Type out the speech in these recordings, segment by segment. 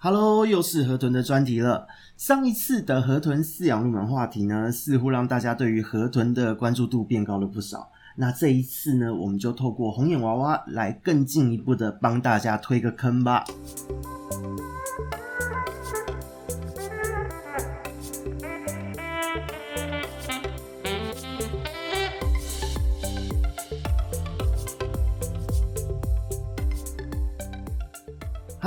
Hello，又是河豚的专题了。上一次的河豚饲养入门话题呢，似乎让大家对于河豚的关注度变高了不少。那这一次呢，我们就透过红眼娃娃来更进一步的帮大家推个坑吧。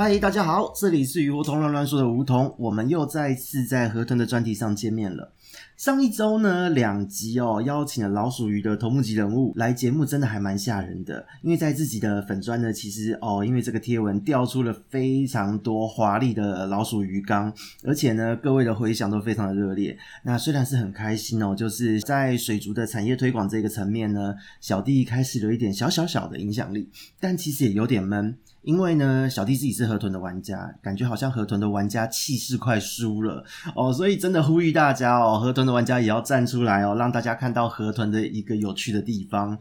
嗨，大家好，这里是鱼梧桐乱乱说的梧桐，我们又再次在河豚的专题上见面了。上一周呢，两集哦，邀请了老鼠鱼的头目级人物来节目，真的还蛮吓人的。因为在自己的粉专呢，其实哦，因为这个贴文调出了非常多华丽的老鼠鱼缸，而且呢，各位的回响都非常的热烈。那虽然是很开心哦，就是在水族的产业推广这个层面呢，小弟开始了一点小小小的影响力，但其实也有点闷。因为呢，小弟自己是河豚的玩家，感觉好像河豚的玩家气势快输了哦，所以真的呼吁大家哦，河豚的玩家也要站出来哦，让大家看到河豚的一个有趣的地方。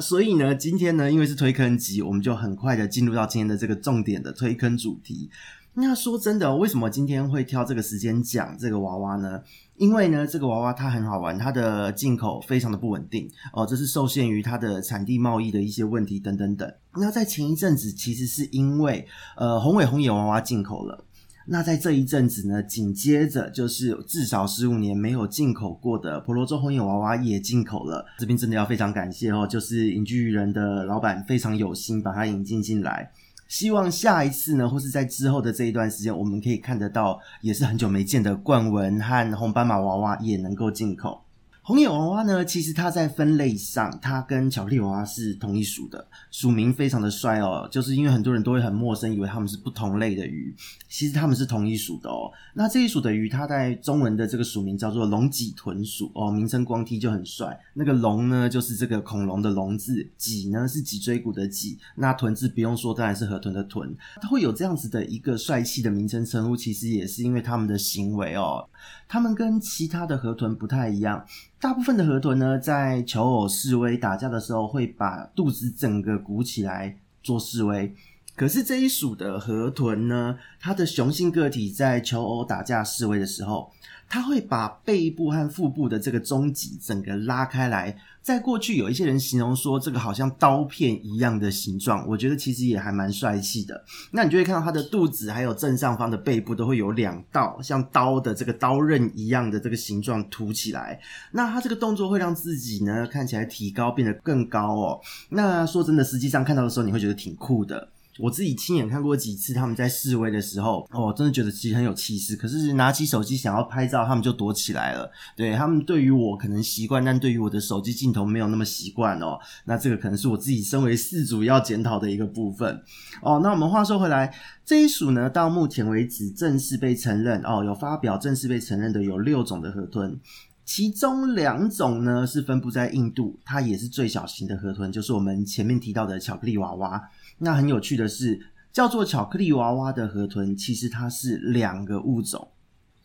所以呢，今天呢，因为是推坑集，我们就很快的进入到今天的这个重点的推坑主题。那说真的，为什么今天会挑这个时间讲这个娃娃呢？因为呢，这个娃娃它很好玩，它的进口非常的不稳定哦，这是受限于它的产地贸易的一些问题等等等。那在前一阵子，其实是因为呃红尾红眼娃娃进口了。那在这一阵子呢，紧接着就是至少十五年没有进口过的婆罗洲红眼娃娃也进口了。这边真的要非常感谢哦，就是隐居人的老板非常有心把它引进进来。希望下一次呢，或是在之后的这一段时间，我们可以看得到，也是很久没见的冠文和红斑马娃娃也能够进口。红眼娃娃呢，其实它在分类上，它跟巧克力娃娃是同一属的，属名非常的帅哦。就是因为很多人都会很陌生，以为它们是不同类的鱼，其实它们是同一属的哦。那这一属的鱼，它在中文的这个属名叫做龙脊豚属哦，名称光听就很帅。那个龙呢，就是这个恐龙的龙字，脊呢是脊椎骨的脊，那豚字不用说，当然是河豚的豚。它会有这样子的一个帅气的名称称呼，其实也是因为它们的行为哦。它们跟其他的河豚不太一样，大部分的河豚呢，在求偶示威打架的时候，会把肚子整个鼓起来做示威。可是这一属的河豚呢，它的雄性个体在求偶打架示威的时候，它会把背部和腹部的这个中脊整个拉开来。在过去，有一些人形容说，这个好像刀片一样的形状，我觉得其实也还蛮帅气的。那你就会看到它的肚子，还有正上方的背部都会有两道像刀的这个刀刃一样的这个形状凸起来。那它这个动作会让自己呢看起来体高变得更高哦。那说真的，实际上看到的时候，你会觉得挺酷的。我自己亲眼看过几次他们在示威的时候，哦，真的觉得其实很有气势。可是拿起手机想要拍照，他们就躲起来了。对，他们对于我可能习惯，但对于我的手机镜头没有那么习惯哦。那这个可能是我自己身为饲主要检讨的一个部分哦。那我们话说回来，这一属呢，到目前为止正式被承认哦，有发表正式被承认的有六种的河豚，其中两种呢是分布在印度，它也是最小型的河豚，就是我们前面提到的巧克力娃娃。那很有趣的是，叫做巧克力娃娃的河豚，其实它是两个物种。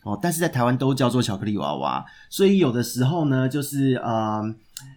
哦，但是在台湾都叫做巧克力娃娃，所以有的时候呢，就是呃，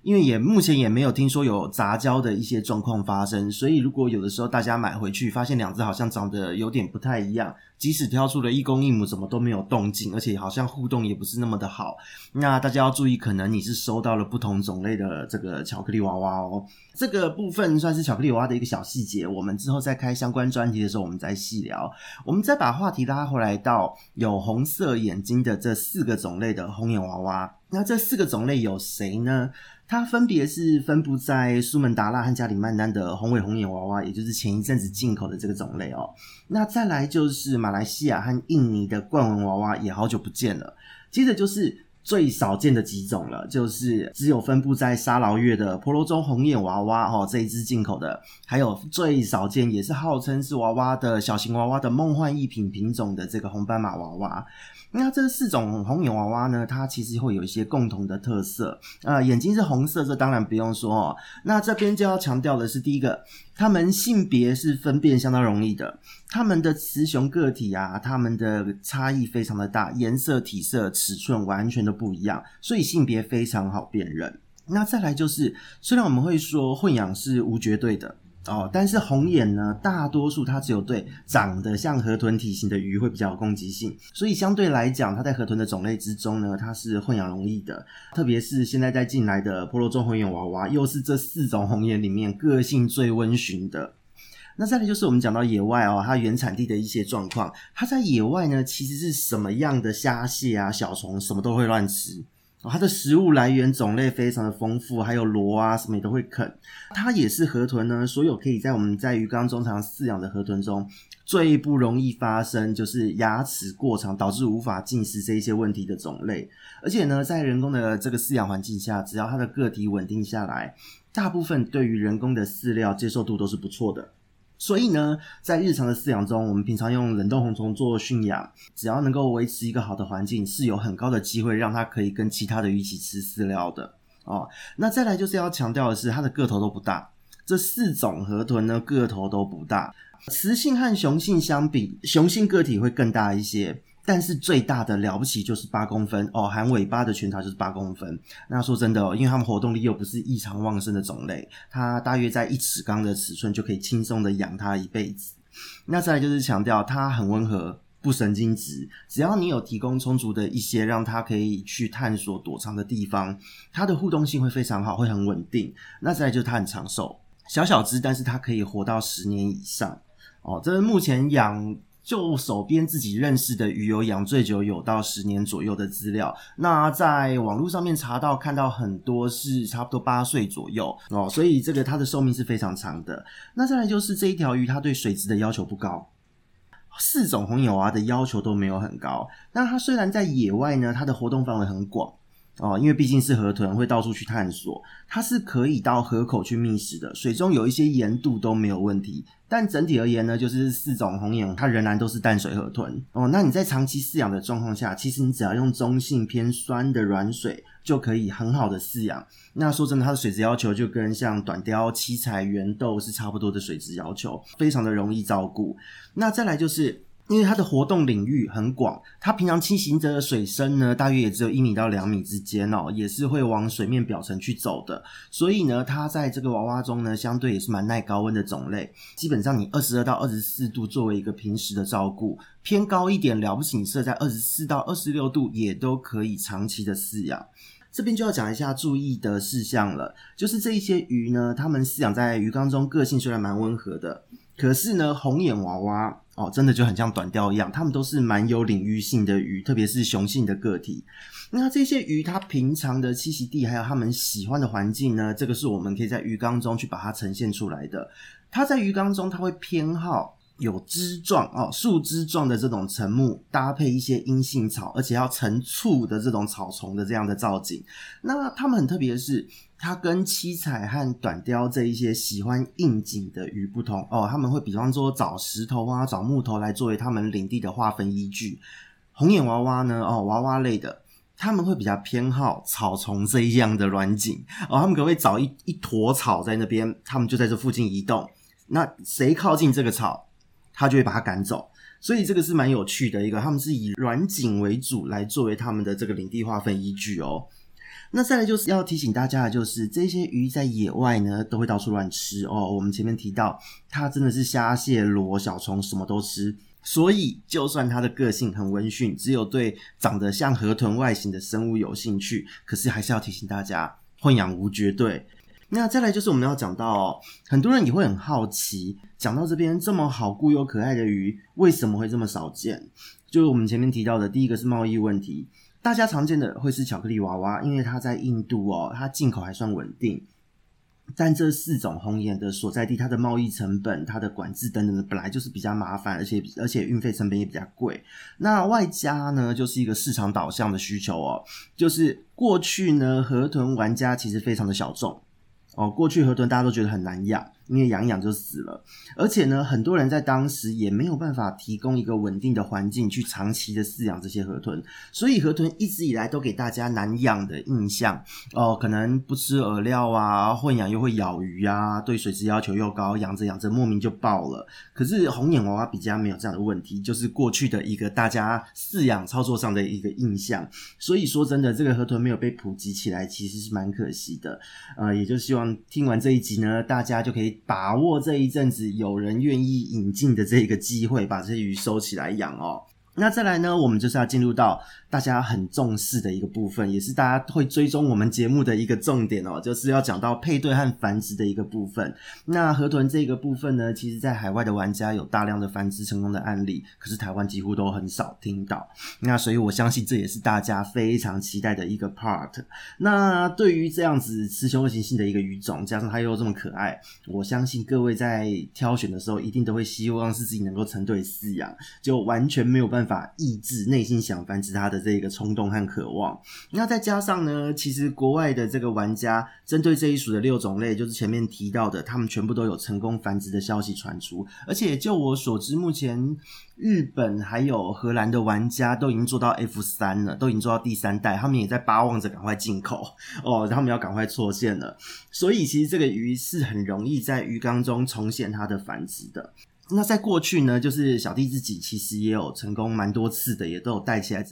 因为也目前也没有听说有杂交的一些状况发生，所以如果有的时候大家买回去发现两只好像长得有点不太一样。即使挑出了一公一母，怎么都没有动静，而且好像互动也不是那么的好。那大家要注意，可能你是收到了不同种类的这个巧克力娃娃哦。这个部分算是巧克力娃娃的一个小细节，我们之后再开相关专题的时候，我们再细聊。我们再把话题拉回来到有红色眼睛的这四个种类的红眼娃娃。那这四个种类有谁呢？它分别是分布在苏门答腊和加里曼丹的红尾红眼娃娃，也就是前一阵子进口的这个种类哦。那再来就是马来西亚和印尼的冠纹娃娃，也好久不见了。接着就是最少见的几种了，就是只有分布在沙劳越的婆罗洲红眼娃娃哦，这一支进口的，还有最少见也是号称是娃娃的小型娃娃的梦幻一品品种的这个红斑马娃娃。那这四种红眼娃娃呢，它其实会有一些共同的特色啊、呃，眼睛是红色，这当然不用说哦。那这边就要强调的是，第一个，它们性别是分辨相当容易的，它们的雌雄个体啊，它们的差异非常的大，颜色、体色、尺寸完全都不一样，所以性别非常好辨认。那再来就是，虽然我们会说混养是无绝对的。哦，但是红眼呢，大多数它只有对长得像河豚体型的鱼会比较有攻击性，所以相对来讲，它在河豚的种类之中呢，它是混养容易的。特别是现在在进来的婆罗洲红眼娃娃，又是这四种红眼里面个性最温驯的。那再来就是我们讲到野外哦，它原产地的一些状况，它在野外呢，其实是什么样的虾蟹啊、小虫，什么都会乱吃。它的食物来源种类非常的丰富，还有螺啊什么也都会啃。它也是河豚呢，所有可以在我们在鱼缸中常饲养的河豚中最不容易发生就是牙齿过长导致无法进食这一些问题的种类。而且呢，在人工的这个饲养环境下，只要它的个体稳定下来，大部分对于人工的饲料接受度都是不错的。所以呢，在日常的饲养中，我们平常用冷冻红虫做驯养，只要能够维持一个好的环境，是有很高的机会让它可以跟其他的鱼一起吃饲料的哦。那再来就是要强调的是，它的个头都不大。这四种河豚呢，个头都不大。雌性和雄性相比，雄性个体会更大一些。但是最大的了不起就是八公分哦，含尾巴的全长就是八公分。那说真的哦，因为它们活动力又不是异常旺盛的种类，它大约在一尺缸的尺寸就可以轻松的养它一辈子。那再来就是强调它很温和，不神经质，只要你有提供充足的一些让它可以去探索躲藏的地方，它的互动性会非常好，会很稳定。那再来就是它很长寿，小小只，但是它可以活到十年以上哦。这是目前养。就手边自己认识的鱼友养最久有到十年左右的资料，那在网络上面查到看到很多是差不多八岁左右哦，所以这个它的寿命是非常长的。那再来就是这一条鱼，它对水质的要求不高，四种红眼娃的要求都没有很高。那它虽然在野外呢，它的活动范围很广。哦，因为毕竟是河豚，会到处去探索，它是可以到河口去觅食的，水中有一些盐度都没有问题。但整体而言呢，就是四种红眼，它仍然都是淡水河豚。哦，那你在长期饲养的状况下，其实你只要用中性偏酸的软水，就可以很好的饲养。那说真的，它的水质要求就跟像短鲷、七彩、圆豆是差不多的水质要求，非常的容易照顾。那再来就是。因为它的活动领域很广，它平常栖息着的水深呢，大约也只有一米到两米之间哦，也是会往水面表层去走的。所以呢，它在这个娃娃中呢，相对也是蛮耐高温的种类。基本上你二十二到二十四度作为一个平时的照顾，偏高一点了不起，你设在二十四到二十六度也都可以长期的饲养。这边就要讲一下注意的事项了，就是这一些鱼呢，它们饲养在鱼缸中，个性虽然蛮温和的，可是呢，红眼娃娃。哦，真的就很像短钓一样，它们都是蛮有领域性的鱼，特别是雄性的个体。那这些鱼它平常的栖息地还有它们喜欢的环境呢，这个是我们可以在鱼缸中去把它呈现出来的。它在鱼缸中，它会偏好有枝状哦，树枝状的这种沉木，搭配一些阴性草，而且要成簇的这种草丛的这样的造景。那它们很特别的是。它跟七彩和短鯛这一些喜欢应景的鱼不同哦，他们会比方说找石头啊、找木头来作为他们领地的划分依据。红眼娃娃呢，哦，娃娃类的，他们会比较偏好草丛这一样的软景哦，他们可能会找一一坨草在那边，他们就在这附近移动。那谁靠近这个草，他就会把它赶走。所以这个是蛮有趣的一个，他们是以软景为主来作为他们的这个领地划分依据哦。那再来就是要提醒大家的，就是这些鱼在野外呢都会到处乱吃哦。我们前面提到，它真的是虾蟹螺小虫什么都吃，所以就算它的个性很温驯，只有对长得像河豚外形的生物有兴趣，可是还是要提醒大家，混养无绝对。那再来就是我们要讲到哦，很多人也会很好奇，讲到这边这么好顾又可爱的鱼，为什么会这么少见？就是我们前面提到的，第一个是贸易问题。大家常见的会是巧克力娃娃，因为它在印度哦，它进口还算稳定。但这四种红眼的所在地，它的贸易成本、它的管制等等的，本来就是比较麻烦，而且而且运费成本也比较贵。那外加呢，就是一个市场导向的需求哦，就是过去呢，河豚玩家其实非常的小众哦，过去河豚大家都觉得很难养。因为养一养就死了，而且呢，很多人在当时也没有办法提供一个稳定的环境去长期的饲养这些河豚，所以河豚一直以来都给大家难养的印象哦，可能不吃饵料啊，混养又会咬鱼啊，对水质要求又高，养着养着莫名就爆了。可是红眼娃娃比较没有这样的问题，就是过去的一个大家饲养操作上的一个印象。所以说真的，这个河豚没有被普及起来，其实是蛮可惜的。呃，也就希望听完这一集呢，大家就可以。把握这一阵子有人愿意引进的这个机会，把这些鱼收起来养哦。那再来呢，我们就是要进入到大家很重视的一个部分，也是大家会追踪我们节目的一个重点哦，就是要讲到配对和繁殖的一个部分。那河豚这个部分呢，其实在海外的玩家有大量的繁殖成功的案例，可是台湾几乎都很少听到。那所以我相信这也是大家非常期待的一个 part。那对于这样子雌雄异型性的一个鱼种，加上它又这么可爱，我相信各位在挑选的时候，一定都会希望是自己能够成对饲养，就完全没有办法。法抑制内心想繁殖它的这个冲动和渴望。那再加上呢，其实国外的这个玩家针对这一属的六种类，就是前面提到的，他们全部都有成功繁殖的消息传出。而且就我所知，目前日本还有荷兰的玩家都已经做到 F 三了，都已经做到第三代，他们也在巴望着赶快进口 哦，他们要赶快错线了。所以其实这个鱼是很容易在鱼缸中重现它的繁殖的。那在过去呢，就是小弟自己其实也有成功蛮多次的，也都有带起来。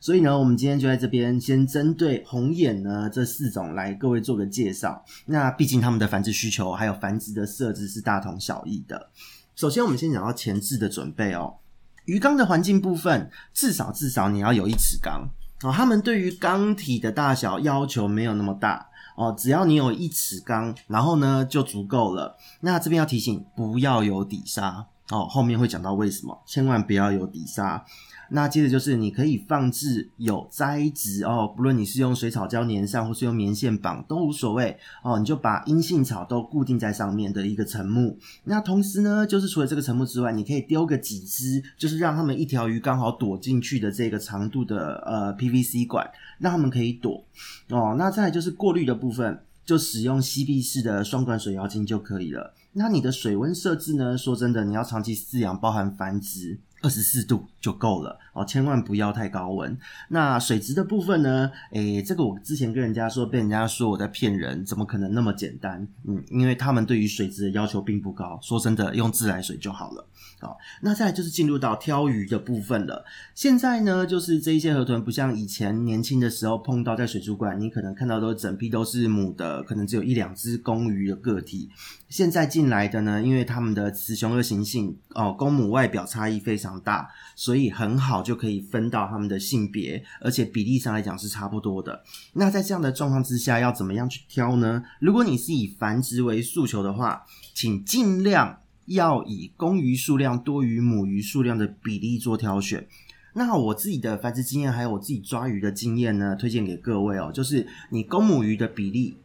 所以呢，我们今天就在这边先针对红眼呢这四种来各位做个介绍。那毕竟他们的繁殖需求还有繁殖的设置是大同小异的。首先，我们先讲到前置的准备哦。鱼缸的环境部分，至少至少你要有一尺缸哦。他们对于缸体的大小要求没有那么大。哦，只要你有一尺缸，然后呢就足够了。那这边要提醒，不要有底沙哦。后面会讲到为什么，千万不要有底沙。那接着就是你可以放置有栽植哦，不论你是用水草胶粘上，或是用棉线绑都无所谓哦。你就把阴性草都固定在上面的一个沉木。那同时呢，就是除了这个沉木之外，你可以丢个几只，就是让他们一条鱼刚好躲进去的这个长度的呃 PVC 管，让他们可以躲哦。那再就是过滤的部分，就使用吸闭式的双管水妖精就可以了。那你的水温设置呢？说真的，你要长期饲养，包含繁殖。二十四度就够了哦，千万不要太高温。那水质的部分呢？诶，这个我之前跟人家说，被人家说我在骗人，怎么可能那么简单？嗯，因为他们对于水质的要求并不高，说真的，用自来水就好了。好，那再来就是进入到挑鱼的部分了。现在呢，就是这一些河豚不像以前年轻的时候碰到在水族馆，你可能看到都整批都是母的，可能只有一两只公鱼的个体。现在进来的呢，因为他们的雌雄二型性哦，公母外表差异非常大，所以很好就可以分到他们的性别，而且比例上来讲是差不多的。那在这样的状况之下，要怎么样去挑呢？如果你是以繁殖为诉求的话，请尽量。要以公鱼数量多于母鱼数量的比例做挑选。那我自己的繁殖经验，还有我自己抓鱼的经验呢，推荐给各位哦。就是你公母鱼的比例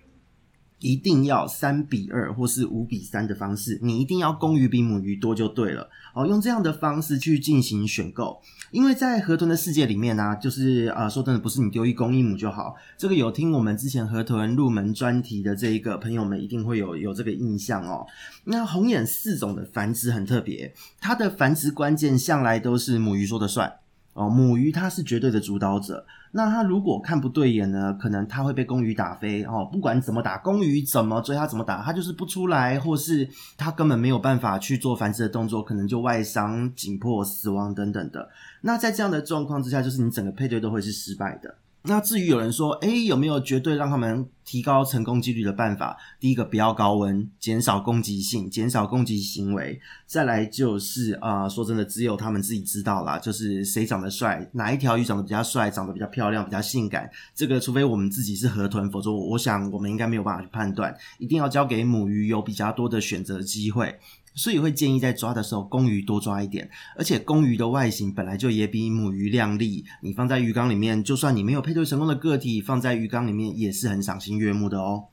一定要三比二或是五比三的方式，你一定要公鱼比母鱼多就对了。哦，用这样的方式去进行选购。因为在河豚的世界里面呢、就是啊、说真的，不是你丢一公一母就好。这个有听我们之前河豚入门专题的这一个朋友们，一定会有有这个印象哦。那红眼四种的繁殖很特别，它的繁殖关键向来都是母鱼说的算哦，母鱼它是绝对的主导者。那他如果看不对眼呢，可能他会被公鱼打飞哦。不管怎么打，公鱼怎么追他怎么打，他就是不出来，或是他根本没有办法去做繁殖的动作，可能就外伤、紧迫、死亡等等的。那在这样的状况之下，就是你整个配对都会是失败的。那至于有人说，诶，有没有绝对让他们提高成功几率的办法？第一个，不要高温，减少攻击性，减少攻击行为。再来就是啊、说真的，只有他们自己知道啦，就是谁长得帅，哪一条鱼长得比较帅，长得比较漂亮，比较性感。这个除非我们自己是河豚，否则我想我们应该没有办法去判断。一定要交给母鱼有比较多的选择机会。所以会建议在抓的时候，公鱼多抓一点，而且公鱼的外形本来就也比母鱼靓丽，你放在鱼缸里面，就算你没有配对成功的个体，放在鱼缸里面也是很赏心悦目的哦。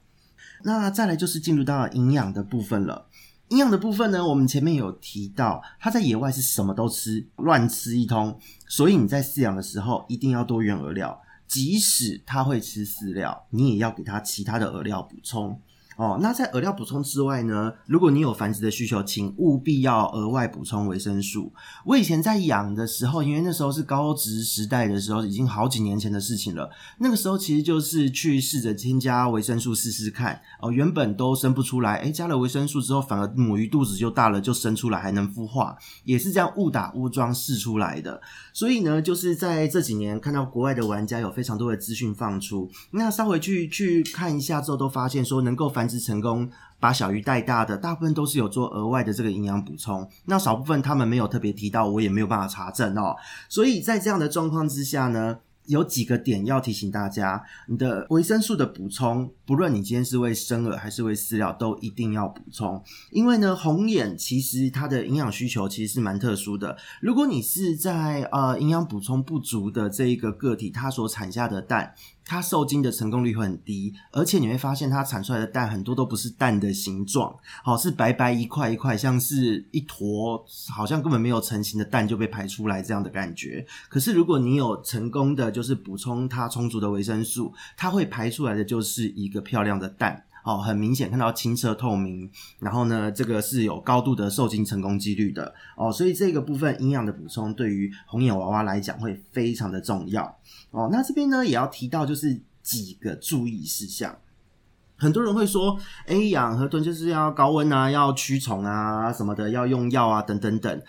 那再来就是进入到营养的部分了。营养的部分呢，我们前面有提到，它在野外是什么都吃，乱吃一通，所以你在饲养的时候一定要多元饵料，即使它会吃饲料，你也要给它其他的饵料补充。哦，那在饵料补充之外呢，如果你有繁殖的需求，请务必要额外补充维生素。我以前在养的时候，因为那时候是高值时代的时候，已经好几年前的事情了。那个时候其实就是去试着添加维生素试试看。哦，原本都生不出来，诶，加了维生素之后，反而母鱼肚子就大了，就生出来，还能孵化，也是这样误打误撞试出来的。所以呢，就是在这几年看到国外的玩家有非常多的资讯放出，那稍微去去看一下之后，都发现说能够繁繁殖成功，把小鱼带大的，大部分都是有做额外的这个营养补充。那少部分他们没有特别提到，我也没有办法查证哦。所以在这样的状况之下呢，有几个点要提醒大家：你的维生素的补充，不论你今天是喂生饵还是喂饲料，都一定要补充。因为呢，红眼其实它的营养需求其实是蛮特殊的。如果你是在呃营养补充不足的这一个个体，它所产下的蛋。它受精的成功率会很低，而且你会发现它产出来的蛋很多都不是蛋的形状，好，是白白一块一块，像是一坨，好像根本没有成型的蛋就被排出来这样的感觉。可是如果你有成功的就是补充它充足的维生素，它会排出来的就是一个漂亮的蛋。哦，很明显看到清澈透明，然后呢，这个是有高度的受精成功几率的哦，所以这个部分营养的补充对于红眼娃娃来讲会非常的重要哦。那这边呢也要提到就是几个注意事项，很多人会说，哎，养河豚就是要高温啊，要驱虫啊什么的，要用药啊等等等。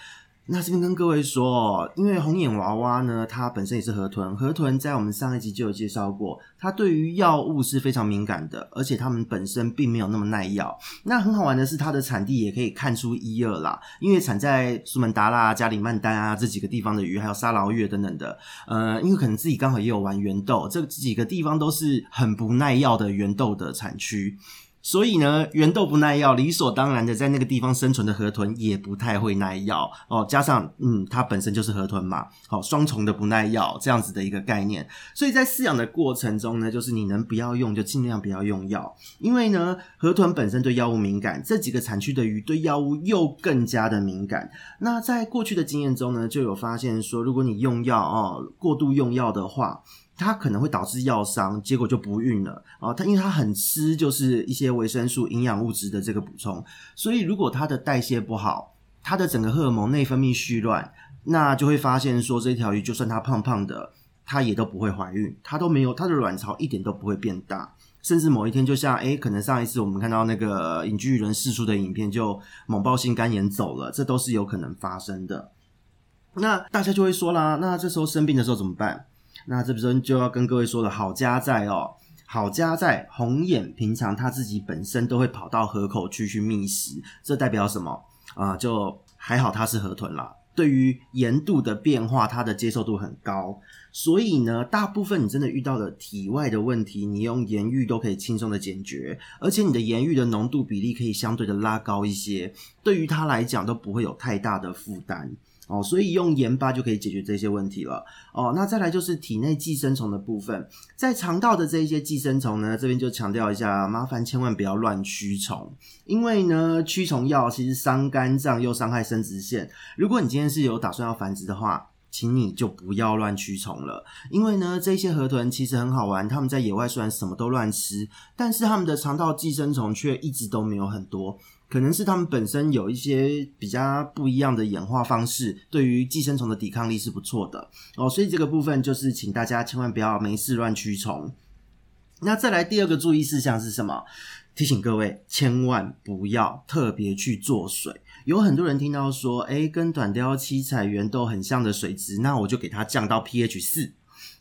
那这边跟各位说，因为红眼娃娃呢，它本身也是河豚，河豚在我们上一集就有介绍过，它对于药物是非常敏感的，而且它们本身并没有那么耐药。那很好玩的是，它的产地也可以看出一二啦，因为产在苏门答腊、加里曼丹啊这几个地方的鱼，还有沙劳越等等的，呃，因为可能自己刚好也有玩圆豆，这几个地方都是很不耐药的圆豆的产区。所以呢，圆豆不耐药，理所当然的，在那个地方生存的河豚也不太会耐药哦。加上，嗯，它本身就是河豚嘛，好，双重的不耐药这样子的一个概念。所以在饲养的过程中呢，就是你能不要用就尽量不要用药，因为呢，河豚本身对药物敏感，这几个产区的鱼对药物又更加的敏感。那在过去的经验中呢，就有发现说，如果你用药哦，过度用药的话。它可能会导致药伤，结果就不孕了啊！它因为它很吃就是一些维生素、营养物质的这个补充，所以如果它的代谢不好，它的整个荷尔蒙内分泌絮乱，那就会发现说，这条鱼就算它胖胖的，它也都不会怀孕，它都没有它的卵巢一点都不会变大，甚至某一天就像诶，可能上一次我们看到那个影剧人释出的影片，就猛爆性肝炎走了，这都是有可能发生的。那大家就会说啦，那这时候生病的时候怎么办？那这边就要跟各位说的好家在哦，好家在红眼平常它自己本身都会跑到河口区去觅食，这代表什么啊、就还好它是河豚啦，对于盐度的变化，它的接受度很高，所以呢，大部分你真的遇到的体外的问题，你用盐浴都可以轻松的解决，而且你的盐浴的浓度比例可以相对的拉高一些，对于它来讲都不会有太大的负担。哦，所以用盐巴就可以解决这些问题了。哦，那再来就是体内寄生虫的部分，在肠道的这一些寄生虫呢，这边就强调一下，麻烦千万不要乱驱虫，因为呢，驱虫药其实伤肝脏又伤害生殖腺。如果你今天是有打算要繁殖的话，请你就不要乱驱虫了，因为呢，这些河豚其实很好玩，他们在野外虽然什么都乱吃，但是他们的肠道寄生虫却一直都没有很多。可能是他们本身有一些比较不一样的演化方式，对于寄生虫的抵抗力是不错的哦，所以这个部分就是请大家千万不要没事乱驱虫。那再来第二个注意事项是什么？提醒各位千万不要特别去做水。有很多人听到说，诶，跟短鯛七彩圆豆很像的水质，那我就给它降到 pH 四。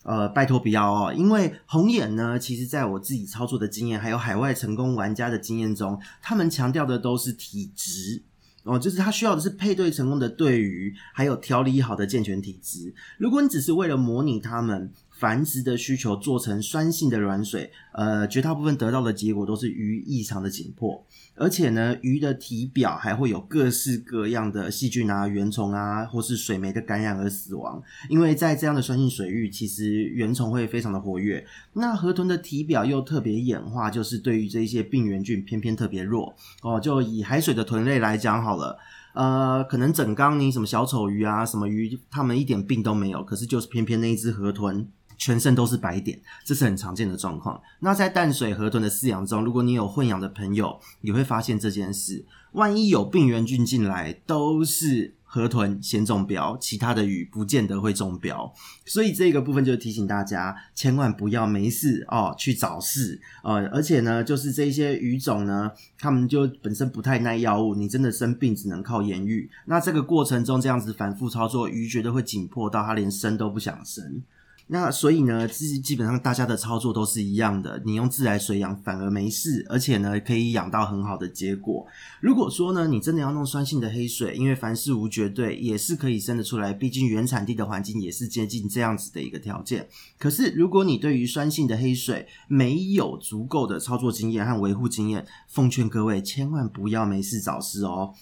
呃，拜托不要哦，因为红眼呢，其实在我自己操作的经验，还有海外成功玩家的经验中，他们强调的都是体质哦，就是他需要的是配对成功的对鱼，还有调理好的健全体质。如果你只是为了模拟他们。繁殖的需求做成酸性的软水，呃，绝大部分得到的结果都是鱼异常的紧迫，而且呢，鱼的体表还会有各式各样的细菌啊、原虫啊，或是水霉的感染而死亡。因为在这样的酸性水域，其实原虫会非常的活跃。那河豚的体表又特别演化，就是对于这些病原菌偏偏特别弱哦。就以海水的豚类来讲好了，呃，可能整缸你什么小丑鱼啊、什么鱼，它们一点病都没有，可是就是偏偏那一只河豚。全身都是白点，这是很常见的状况。那在淡水河豚的饲养中，如果你有混养的朋友，你会发现这件事。万一有病原菌进来，都是河豚先中标，其他的鱼不见得会中标。所以这个部分就提醒大家，千万不要没事哦去找事。呃，而且呢，就是这些鱼种呢，它们就本身不太耐药物，你真的生病只能靠盐浴。那这个过程中这样子反复操作，鱼觉得会紧迫到它连生都不想生。那所以呢，基基本上大家的操作都是一样的，你用自来水养反而没事，而且呢可以养到很好的结果。如果说呢你真的要弄酸性的黑水，因为凡事无绝对，也是可以生得出来，毕竟原产地的环境也是接近这样子的一个条件。可是如果你对于酸性的黑水没有足够的操作经验和维护经验，奉劝各位千万不要没事找事哦。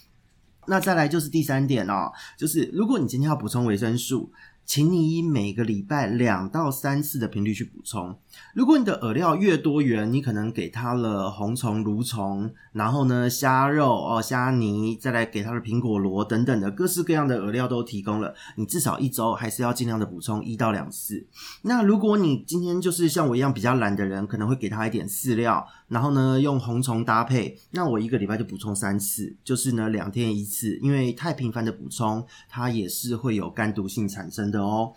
那再来就是第三点哦，就是如果你今天要补充维生素。请你以每个礼拜两到三次的频率去补充。如果你的饵料越多元，你可能给它了红虫、蠕虫，然后呢虾肉哦、虾泥，再来给它的苹果螺等等的各式各样的饵料都提供了，你至少一周还是要尽量的补充一到两次。那如果你今天就是像我一样比较懒的人，可能会给它一点饲料，然后呢用红虫搭配，那我一个礼拜就补充三次，就是呢两天一次，因为太频繁的补充，它也是会有肝毒性产生的。哦，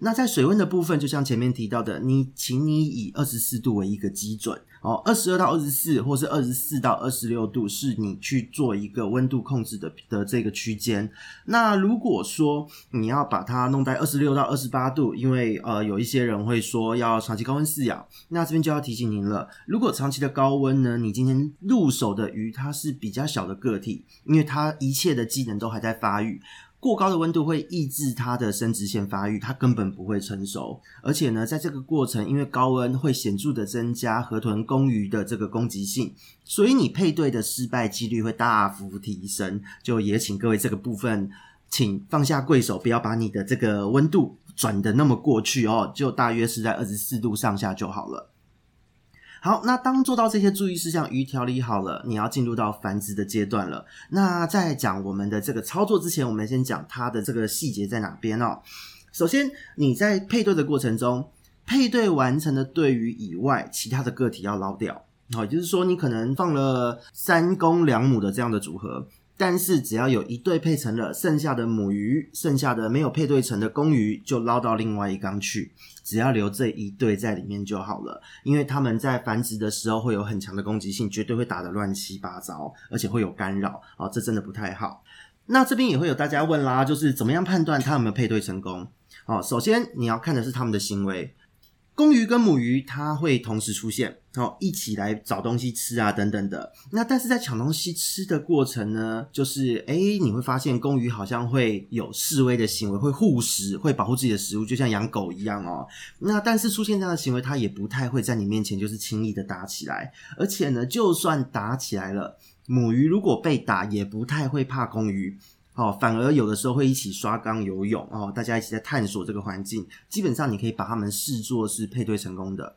那在水温的部分，就像前面提到的，你请你以二十四度为一个基准哦，二十二到二十四，或是二十四到二十六度，是你去做一个温度控制的的这个区间。那如果说你要把它弄在二十六到二十八度，因为呃有一些人会说要长期高温饲养，那这边就要提醒您了，如果长期的高温呢，你今天入手的鱼它是比较小的个体，因为它一切的机能都还在发育。过高的温度会抑制它的生殖腺发育，它根本不会成熟。而且呢，在这个过程，因为高温会显著的增加河豚公鱼的这个攻击性，所以你配对的失败几率会大幅提升。就也请各位这个部分，请放下贵手，不要把你的这个温度转得那么过去哦，就大约是在二十四度上下就好了。好，那当做到这些注意事项，鱼调理好了，你要进入到繁殖的阶段了。那在讲我们的这个操作之前，我们先讲它的这个细节在哪边哦。首先，你在配对的过程中，配对完成的对鱼以外，其他的个体要捞掉。好，也就是说，你可能放了三公两母的这样的组合。但是只要有一对配成了，剩下的母鱼，剩下的没有配对成的公鱼就捞到另外一缸去，只要留这一对在里面就好了。因为他们在繁殖的时候会有很强的攻击性，绝对会打得乱七八糟，而且会有干扰哦，这真的不太好。那这边也会有大家问啦，就是怎么样判断它有没有配对成功？哦，首先你要看的是他们的行为。公鱼跟母鱼，它会同时出现，哦，一起来找东西吃啊，等等的。那但是在抢东西吃的过程呢，就是，诶，你会发现公鱼好像会有示威的行为，会护食，会保护自己的食物，就像养狗一样哦。那但是出现这样的行为，它也不太会在你面前就是轻易的打起来，而且呢，就算打起来了，母鱼如果被打，也不太会怕公鱼。哦，反而有的时候会一起刷缸游泳哦，大家一起在探索这个环境。基本上你可以把它们视作是配对成功的。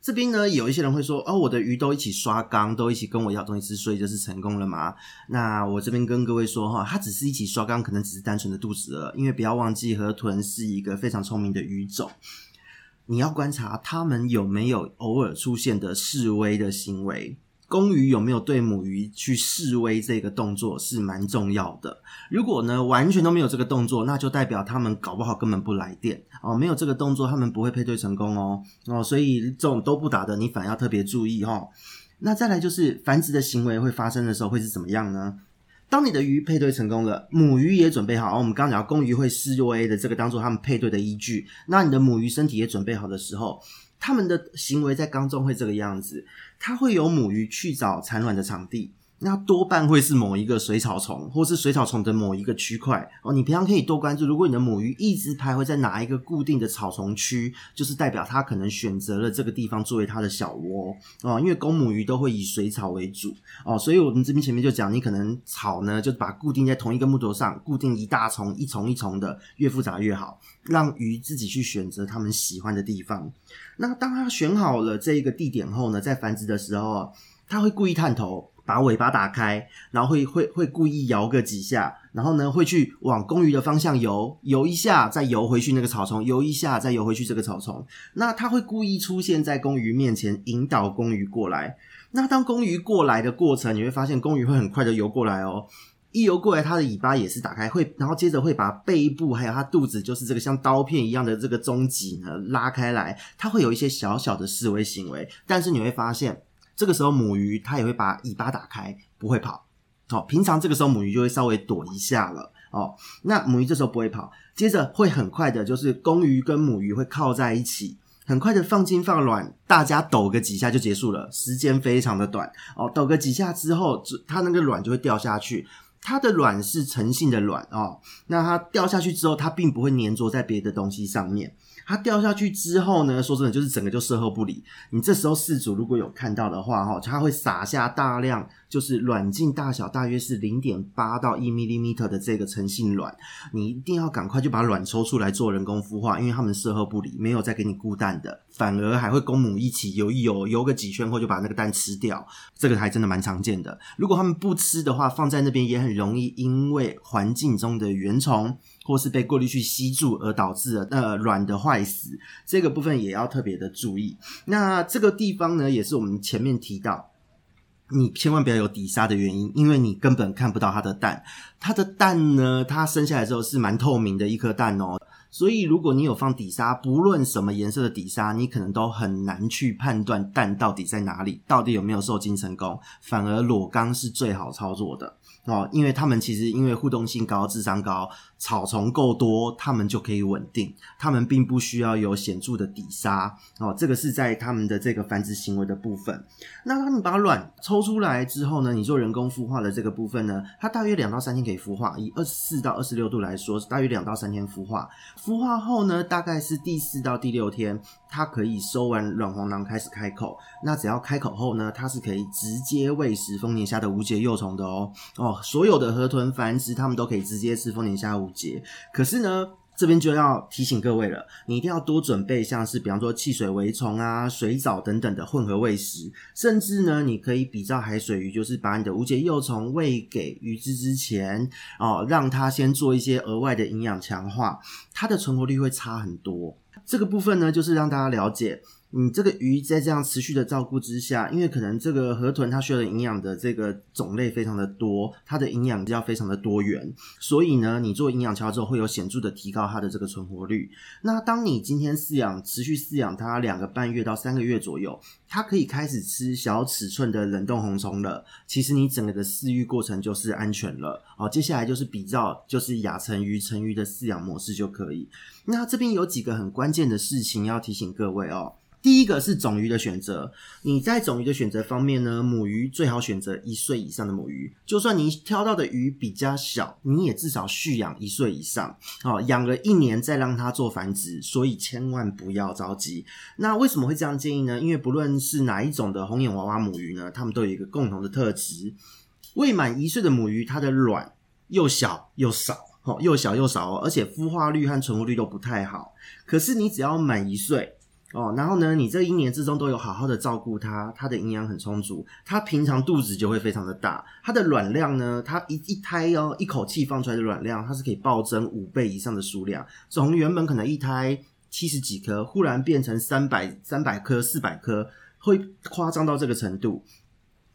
这边呢，有一些人会说，哦，我的鱼都一起刷缸，都一起跟我要东西吃，所以就是成功了吗？那我这边跟各位说哈，它只是一起刷缸，可能只是单纯的肚子饿，因为不要忘记河豚是一个非常聪明的鱼种，你要观察它们有没有偶尔出现的示威的行为。公鱼有没有对母鱼去示威？这个动作是蛮重要的。如果呢，完全都没有这个动作，那就代表他们搞不好根本不来电哦。没有这个动作，他们不会配对成功哦哦。所以这种都不打的，你反而要特别注意哈、哦。那再来就是繁殖的行为会发生的时候会是怎么样呢？当你的鱼配对成功了，母鱼也准备好，哦、我们刚刚讲公鱼会示威的这个当做他们配对的依据。那你的母鱼身体也准备好的时候。他们的行为在缸中会这个样子，它会有母鱼去找产卵的场地。那多半会是某一个水草丛，或是水草丛的某一个区块哦。你平常可以多关注，如果你的母鱼一直徘徊在哪一个固定的草丛区，就是代表它可能选择了这个地方作为它的小窝哦。因为公母鱼都会以水草为主哦，所以我们这边前面就讲，你可能草呢就把固定在同一个木头上，固定一大丛一丛一丛的，越复杂越好，让鱼自己去选择它们喜欢的地方。那当它选好了这一个地点后呢，在繁殖的时候，它会故意探头。把尾巴打开，然后会会会故意摇个几下，然后呢会去往公鱼的方向游，游一下再游回去那个草丛，游一下再游回去这个草丛。那它会故意出现在公鱼面前，引导公鱼过来。那当公鱼过来的过程，你会发现公鱼会很快的游过来哦。一游过来，它的尾巴也是打开，会然后接着会把背部还有它肚子，就是这个像刀片一样的这个中脊呢拉开来，它会有一些小小的示威行为，但是你会发现。这个时候母鱼它也会把尾巴打开，不会跑。好，平常这个时候母鱼就会稍微躲一下了。哦。那母鱼这时候不会跑，接着会很快的，就是公鱼跟母鱼会靠在一起，很快的放精放卵，大家抖个几下就结束了，时间非常的短哦。抖个几下之后，它那个卵就会掉下去。它的卵是成性的卵哦，那它掉下去之后，它并不会粘着在别的东西上面。它掉下去之后呢，说真的，就是整个就售后不理。你这时候饲主如果有看到的话，哈，它会撒下大量。就是卵径大小大约是零点八到一 m i l i m e t e r 的这个诚信卵，你一定要赶快就把卵抽出来做人工孵化，因为他们事后不理，没有再给你顾蛋的，反而还会公母一起游一游，游个几圈后就把那个蛋吃掉，这个还真的蛮常见的。如果他们不吃的话，放在那边也很容易因为环境中的原虫或是被过滤器吸住而导致了呃卵的坏死，这个部分也要特别的注意。那这个地方呢，也是我们前面提到。你千万不要有底沙的原因，因为你根本看不到它的蛋。它的蛋呢，它生下来之后是蛮透明的一颗蛋哦。所以如果你有放底沙，不论什么颜色的底沙，你可能都很难去判断蛋到底在哪里，到底有没有受精成功。反而裸缸是最好操作的。哦，因为他们其实因为互动性高、智商高，草丛够多，它们就可以稳定。它们并不需要有显著的底沙。哦，这个是在它们的这个繁殖行为的部分。那他们把卵抽出来之后呢，你做人工孵化的这个部分呢，它大约两到三天可以孵化。以二十四到二十六度来说，大约两到三天孵化。孵化后呢，大概是第四到第六天，它可以收完卵黄囊开始开口。那只要开口后呢，它是可以直接喂食丰年虾的无节幼虫的哦。哦。所有的河豚繁殖，它们都可以直接吃丰年虾无节。可是呢，这边就要提醒各位了，你一定要多准备，像是比方说汽水围虫啊、水藻等等的混合喂食。甚至呢，你可以比照海水鱼，就是把你的无节幼虫喂给鱼只之前，哦，让它先做一些额外的营养强化，它的存活率会差很多。这个部分呢，就是让大家了解。你这个鱼在这样持续的照顾之下，因为可能这个河豚它需要的营养的这个种类非常的多，它的营养要非常的多元，所以呢，你做营养调之后会有显著的提高它的这个存活率。那当你今天饲养持续饲养它两个半月到三个月左右，它可以开始吃小尺寸的冷冻红虫了。其实你整个的饲育过程就是安全了。好，接下来就是比较就是亚成鱼、成鱼的饲养模式就可以。那这边有几个很关键的事情要提醒各位哦。第一个是种鱼的选择，你在种鱼的选择方面呢，母鱼最好选择一岁以上的母鱼。就算你挑到的鱼比较小，你也至少续养一岁以上，哦，养了一年再让它做繁殖。所以千万不要着急。那为什么会这样建议呢？因为不论是哪一种的红眼娃娃母鱼呢，它们都有一个共同的特质：未满一岁的母鱼，它的卵又小又少，哦，又小又少哦，而且孵化率和存活率都不太好。可是你只要满一岁。哦，然后呢，你这一年之中都有好好的照顾它，它的营养很充足，它平常肚子就会非常的大，它的卵量呢，它一一胎哦，一口气放出来的卵量，它是可以暴增五倍以上的数量，从原本可能一胎七十几颗，忽然变成三百三百颗、四百颗，会夸张到这个程度，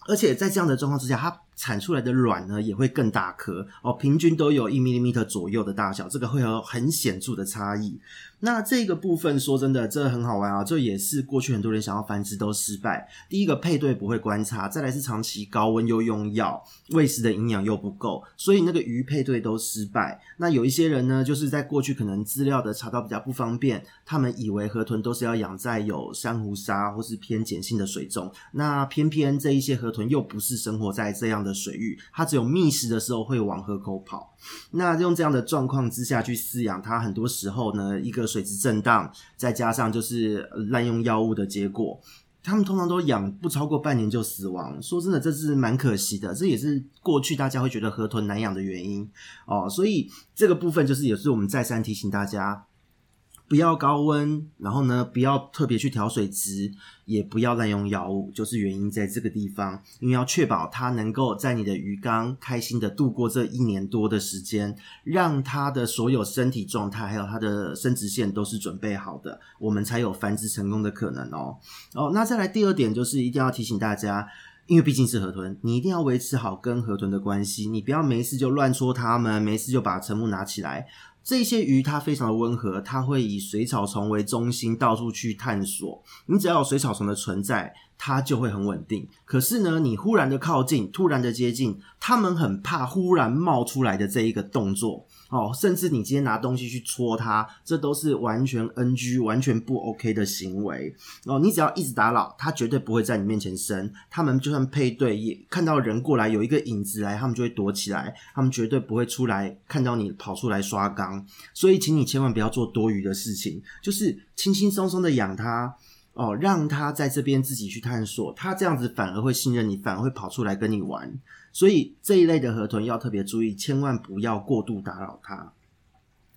而且在这样的状况之下，它产出来的卵呢也会更大颗哦，平均都有一 m m 左右的大小，这个会有很显著的差异。那这个部分说真的，这很好玩啊！这也是过去很多人想要繁殖都失败。第一个配对不会观察，再来是长期高温又用药，喂食的营养又不够，所以那个鱼配对都失败。那有一些人呢，就是在过去可能资料的查到比较不方便，他们以为河豚都是要养在有珊瑚沙或是偏碱性的水中，那偏偏这一些河豚又不是生活在这样的水域，它只有觅食的时候会往河口跑。那用这样的状况之下去饲养它，很多时候呢，一个水质震荡，再加上就是滥用药物的结果，他们通常都养不超过半年就死亡。说真的，这是蛮可惜的，这也是过去大家会觉得河豚难养的原因哦。所以这个部分就是也是我们再三提醒大家。不要高温，然后呢，不要特别去调水质，也不要滥用药物，就是原因在这个地方。因为要确保它能够在你的鱼缸开心的度过这一年多的时间，让它的所有身体状态还有它的生殖腺都是准备好的，我们才有繁殖成功的可能哦。哦，那再来第二点就是一定要提醒大家，因为毕竟是河豚，你一定要维持好跟河豚的关系，你不要没事就乱戳它们，没事就把沉木拿起来。这些鱼它非常的温和，它会以水草丛为中心到处去探索。你只要有水草丛的存在，它就会很稳定。可是呢，你忽然的靠近，突然的接近，它们很怕忽然冒出来的这一个动作。哦，甚至你今天拿东西去戳它，这都是完全 NG、完全不 OK 的行为。哦，你只要一直打扰，它绝对不会在你面前生。他们就算配对，也看到人过来有一个影子来，他们就会躲起来。他们绝对不会出来看到你跑出来刷缸。所以，请你千万不要做多余的事情，就是轻轻松松的养它。哦，让它在这边自己去探索，它这样子反而会信任你，反而会跑出来跟你玩。所以这一类的河豚要特别注意，千万不要过度打扰它。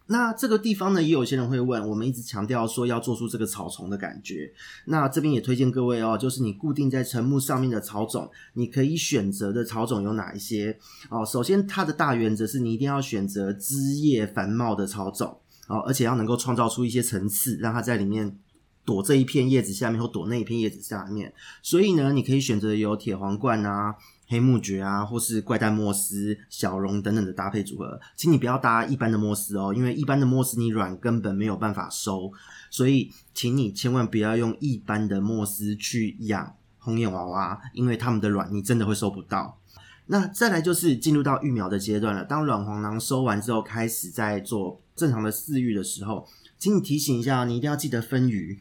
那这个地方呢，也有些人会问，我们一直强调说要做出这个草丛的感觉。那这边也推荐各位哦，就是你固定在沉木上面的草种，你可以选择的草种有哪一些？哦，首先它的大原则是你一定要选择枝叶繁茂的草种哦，而且要能够创造出一些层次，让它在里面。躲这一片叶子下面，或躲那一片叶子下面，所以呢，你可以选择有铁皇冠啊、黑木蕨啊，或是怪诞莫斯、小绒等等的搭配组合。请你不要搭一般的莫斯哦，因为一般的莫斯你卵根本没有办法收，所以请你千万不要用一般的莫斯去养红眼娃娃，因为它们的卵你真的会收不到。那再来就是进入到育苗的阶段了，当卵黄囊收完之后，开始在做正常的饲育的时候，请你提醒一下，你一定要记得分鱼。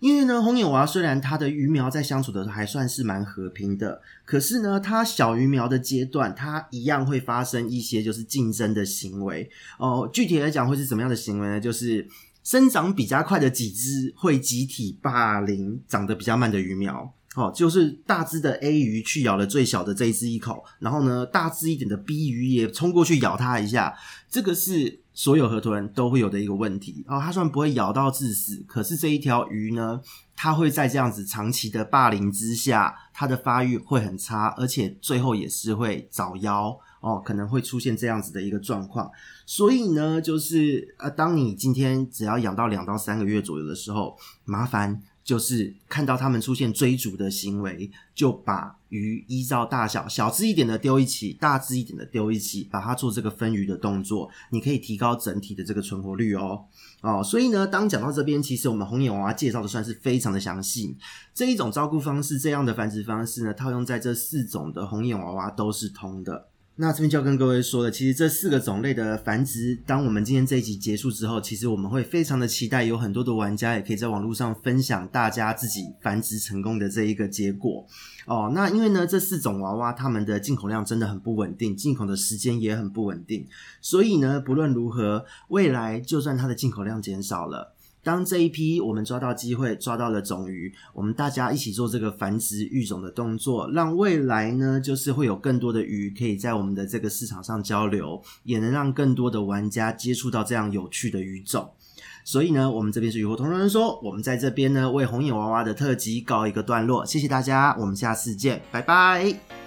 因为呢，红眼娃虽然它的鱼苗在相处的时候还算是蛮和平的，可是呢，它小鱼苗的阶段，它一样会发生一些就是竞争的行为哦。具体来讲，会是怎么样的行为呢？就是生长比较快的几只会集体霸凌长得比较慢的鱼苗。哦，就是大只的 A 鱼去咬了最小的这一只一口，然后呢，大只一点的 B 鱼也冲过去咬它一下。这个是所有河豚都会有的一个问题。哦，它虽然不会咬到致死，可是这一条鱼呢，它会在这样子长期的霸凌之下，它的发育会很差，而且最后也是会早夭。哦，可能会出现这样子的一个状况。所以呢，就是呃，当你今天只要养到两到三个月左右的时候，麻烦。就是看到他们出现追逐的行为，就把鱼依照大小，小只一点的丢一起，大只一点的丢一起，把它做这个分鱼的动作，你可以提高整体的这个存活率哦。哦，所以呢，当讲到这边，其实我们红眼娃娃介绍的算是非常的详细。这一种照顾方式，这样的繁殖方式呢，套用在这四种的红眼娃娃都是通的。那这边就要跟各位说了，其实这四个种类的繁殖，当我们今天这一集结束之后，其实我们会非常的期待，有很多的玩家也可以在网络上分享大家自己繁殖成功的这一个结果哦。那因为呢，这四种娃娃它们的进口量真的很不稳定，进口的时间也很不稳定，所以呢，不论如何，未来就算它的进口量减少了。当这一批我们抓到机会，抓到了种鱼，我们大家一起做这个繁殖育种的动作，让未来呢，就是会有更多的鱼可以在我们的这个市场上交流，也能让更多的玩家接触到这样有趣的鱼种。所以呢，我们这边是鱼活同人说，我们在这边呢为红眼娃娃的特辑告一个段落，谢谢大家，我们下次见，拜拜。